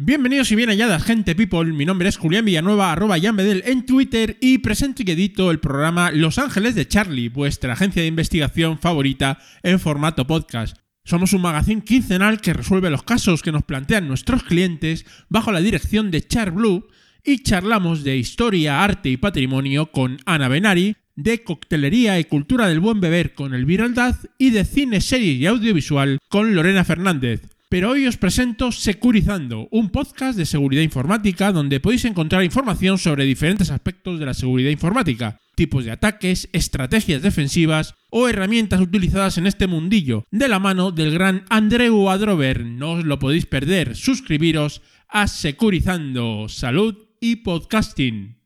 Bienvenidos y bien halladas, gente people. Mi nombre es Julián Villanueva, arroba Bedel en Twitter y presento y edito el programa Los Ángeles de Charlie, vuestra agencia de investigación favorita en formato podcast. Somos un magazine quincenal que resuelve los casos que nos plantean nuestros clientes bajo la dirección de Char Blue y charlamos de historia, arte y patrimonio con Ana Benari, de coctelería y cultura del buen beber con Elvira Aldaz y de cine, series y audiovisual con Lorena Fernández. Pero hoy os presento Securizando, un podcast de seguridad informática donde podéis encontrar información sobre diferentes aspectos de la seguridad informática, tipos de ataques, estrategias defensivas o herramientas utilizadas en este mundillo, de la mano del gran Andreu Adrover. No os lo podéis perder, suscribiros a Securizando, Salud y Podcasting.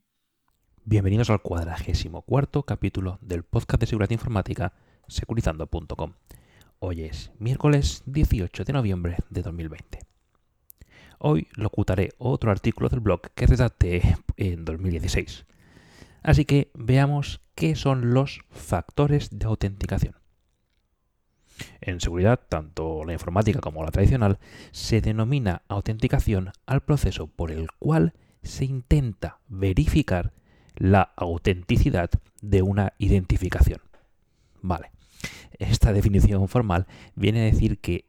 Bienvenidos al cuadragésimo cuarto capítulo del podcast de seguridad informática securizando.com. Hoy es miércoles 18 de noviembre de 2020. Hoy locutaré otro artículo del blog que redacté en 2016. Así que veamos qué son los factores de autenticación. En seguridad, tanto la informática como la tradicional, se denomina autenticación al proceso por el cual se intenta verificar la autenticidad de una identificación. Vale. Esta definición formal viene a decir que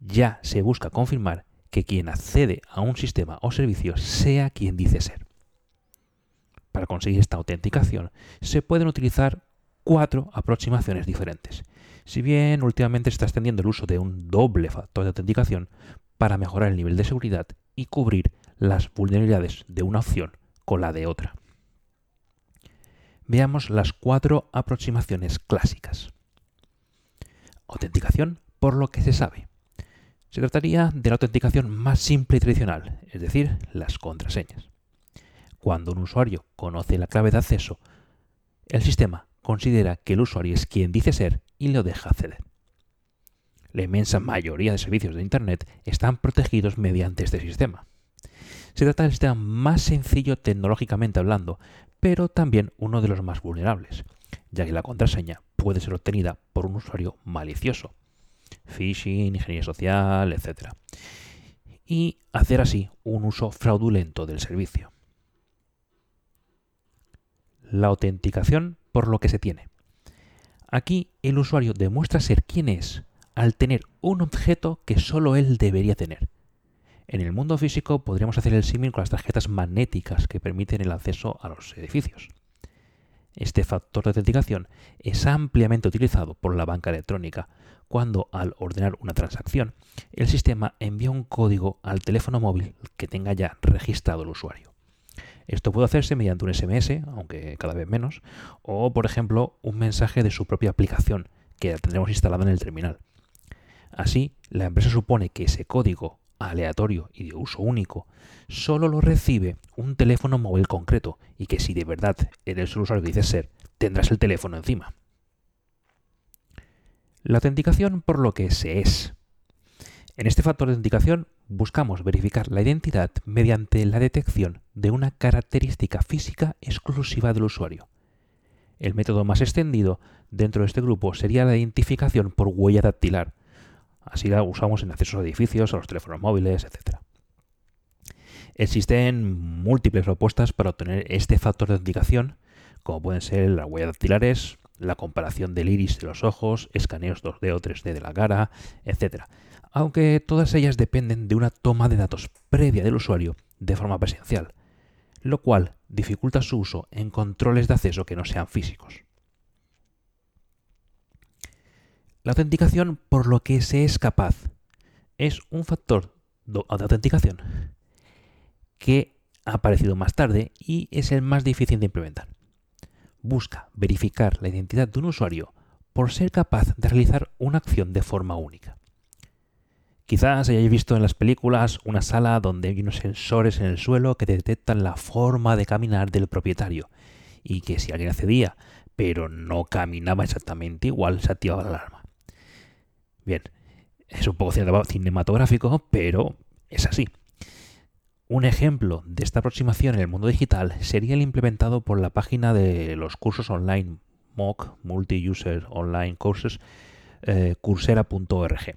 ya se busca confirmar que quien accede a un sistema o servicio sea quien dice ser. Para conseguir esta autenticación se pueden utilizar cuatro aproximaciones diferentes. Si bien últimamente se está extendiendo el uso de un doble factor de autenticación para mejorar el nivel de seguridad y cubrir las vulnerabilidades de una opción con la de otra veamos las cuatro aproximaciones clásicas. Autenticación por lo que se sabe. Se trataría de la autenticación más simple y tradicional, es decir, las contraseñas. Cuando un usuario conoce la clave de acceso, el sistema considera que el usuario es quien dice ser y lo deja acceder. La inmensa mayoría de servicios de Internet están protegidos mediante este sistema. Se trata del sistema más sencillo tecnológicamente hablando, pero también uno de los más vulnerables, ya que la contraseña puede ser obtenida por un usuario malicioso, phishing, ingeniería social, etc. Y hacer así un uso fraudulento del servicio. La autenticación por lo que se tiene. Aquí el usuario demuestra ser quien es al tener un objeto que solo él debería tener, en el mundo físico podríamos hacer el símil con las tarjetas magnéticas que permiten el acceso a los edificios. Este factor de autenticación es ampliamente utilizado por la banca electrónica cuando al ordenar una transacción el sistema envía un código al teléfono móvil que tenga ya registrado el usuario. Esto puede hacerse mediante un SMS, aunque cada vez menos, o por ejemplo un mensaje de su propia aplicación que tendremos instalada en el terminal. Así, la empresa supone que ese código aleatorio y de uso único, solo lo recibe un teléfono móvil concreto y que si de verdad eres el usuario que dices ser, tendrás el teléfono encima. La autenticación por lo que se es. En este factor de autenticación buscamos verificar la identidad mediante la detección de una característica física exclusiva del usuario. El método más extendido dentro de este grupo sería la identificación por huella dactilar, Así la usamos en accesos a edificios, a los teléfonos móviles, etc. Existen múltiples propuestas para obtener este factor de autenticación, como pueden ser las huellas dactilares, la comparación del iris de los ojos, escaneos 2D o 3D de la cara, etc. Aunque todas ellas dependen de una toma de datos previa del usuario de forma presencial, lo cual dificulta su uso en controles de acceso que no sean físicos. La autenticación por lo que se es capaz es un factor de autenticación que ha aparecido más tarde y es el más difícil de implementar. Busca verificar la identidad de un usuario por ser capaz de realizar una acción de forma única. Quizás hayáis visto en las películas una sala donde hay unos sensores en el suelo que detectan la forma de caminar del propietario y que si alguien accedía pero no caminaba exactamente igual se activaba la alarma. Bien, es un poco cinematográfico, pero es así. Un ejemplo de esta aproximación en el mundo digital sería el implementado por la página de los cursos online MOOC, Multi-User Online Courses, eh, coursera.org.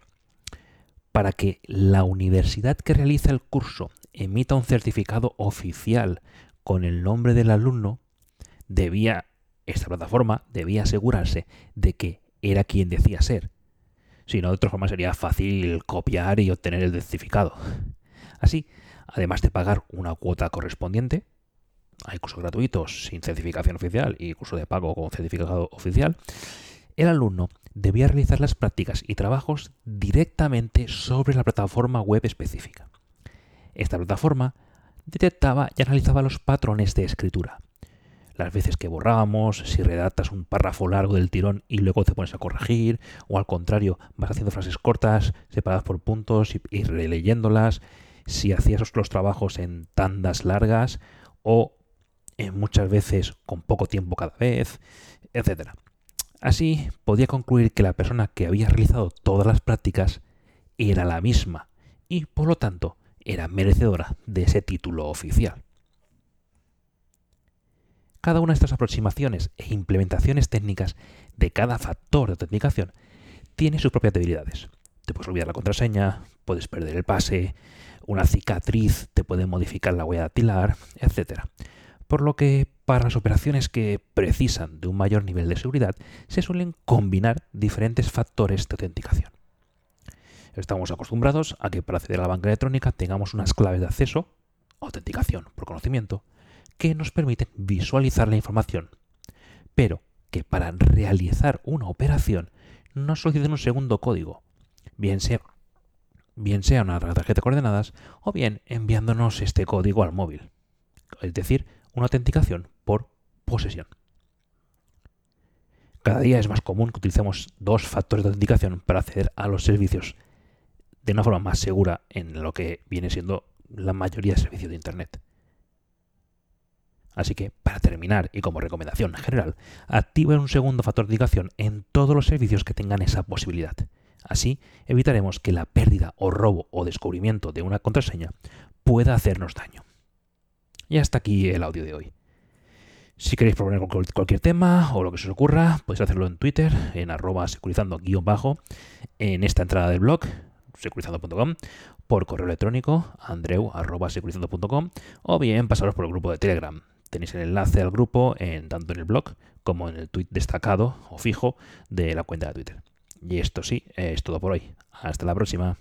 para que la universidad que realiza el curso emita un certificado oficial con el nombre del alumno, debía, esta plataforma debía asegurarse de que era quien decía ser. Si no, de otra forma sería fácil copiar y obtener el certificado. Así, además de pagar una cuota correspondiente, hay cursos gratuitos sin certificación oficial y curso de pago con certificado oficial, el alumno debía realizar las prácticas y trabajos directamente sobre la plataforma web específica. Esta plataforma detectaba y analizaba los patrones de escritura. Las veces que borrábamos, si redactas un párrafo largo del tirón y luego te pones a corregir, o al contrario, vas haciendo frases cortas, separadas por puntos y, releyéndolas, si hacías los trabajos en tandas largas o en muchas veces con poco tiempo cada vez, etc. Así, podía concluir que la persona que había realizado todas las prácticas era la misma y, por lo tanto, era merecedora de ese título oficial. Cada una de estas aproximaciones e implementaciones técnicas de cada factor de autenticación tiene sus propias debilidades. Te puedes olvidar la contraseña, puedes perder el pase, una cicatriz te puede modificar la huella dactilar, etc por lo que para las operaciones que precisan de un mayor nivel de seguridad se suelen combinar diferentes factores de autenticación. Estamos acostumbrados a que para acceder a la banca electrónica tengamos unas claves de acceso, autenticación por conocimiento, que nos permiten visualizar la información, pero que para realizar una operación nos soliciten un segundo código, bien sea, bien sea una tarjeta de coordenadas o bien enviándonos este código al móvil. Es decir, una autenticación por posesión. Cada día es más común que utilicemos dos factores de autenticación para acceder a los servicios de una forma más segura en lo que viene siendo la mayoría de servicios de Internet. Así que, para terminar y como recomendación general, active un segundo factor de autenticación en todos los servicios que tengan esa posibilidad. Así evitaremos que la pérdida o robo o descubrimiento de una contraseña pueda hacernos daño. Y hasta aquí el audio de hoy. Si queréis proponer cualquier tema o lo que se os ocurra, podéis hacerlo en Twitter, en arroba securizando-bajo, en esta entrada del blog, securizando.com, por correo electrónico, andreu arroba securizando.com, o bien pasaros por el grupo de Telegram. Tenéis el enlace al grupo en, tanto en el blog como en el tweet destacado o fijo de la cuenta de Twitter. Y esto sí, es todo por hoy. Hasta la próxima.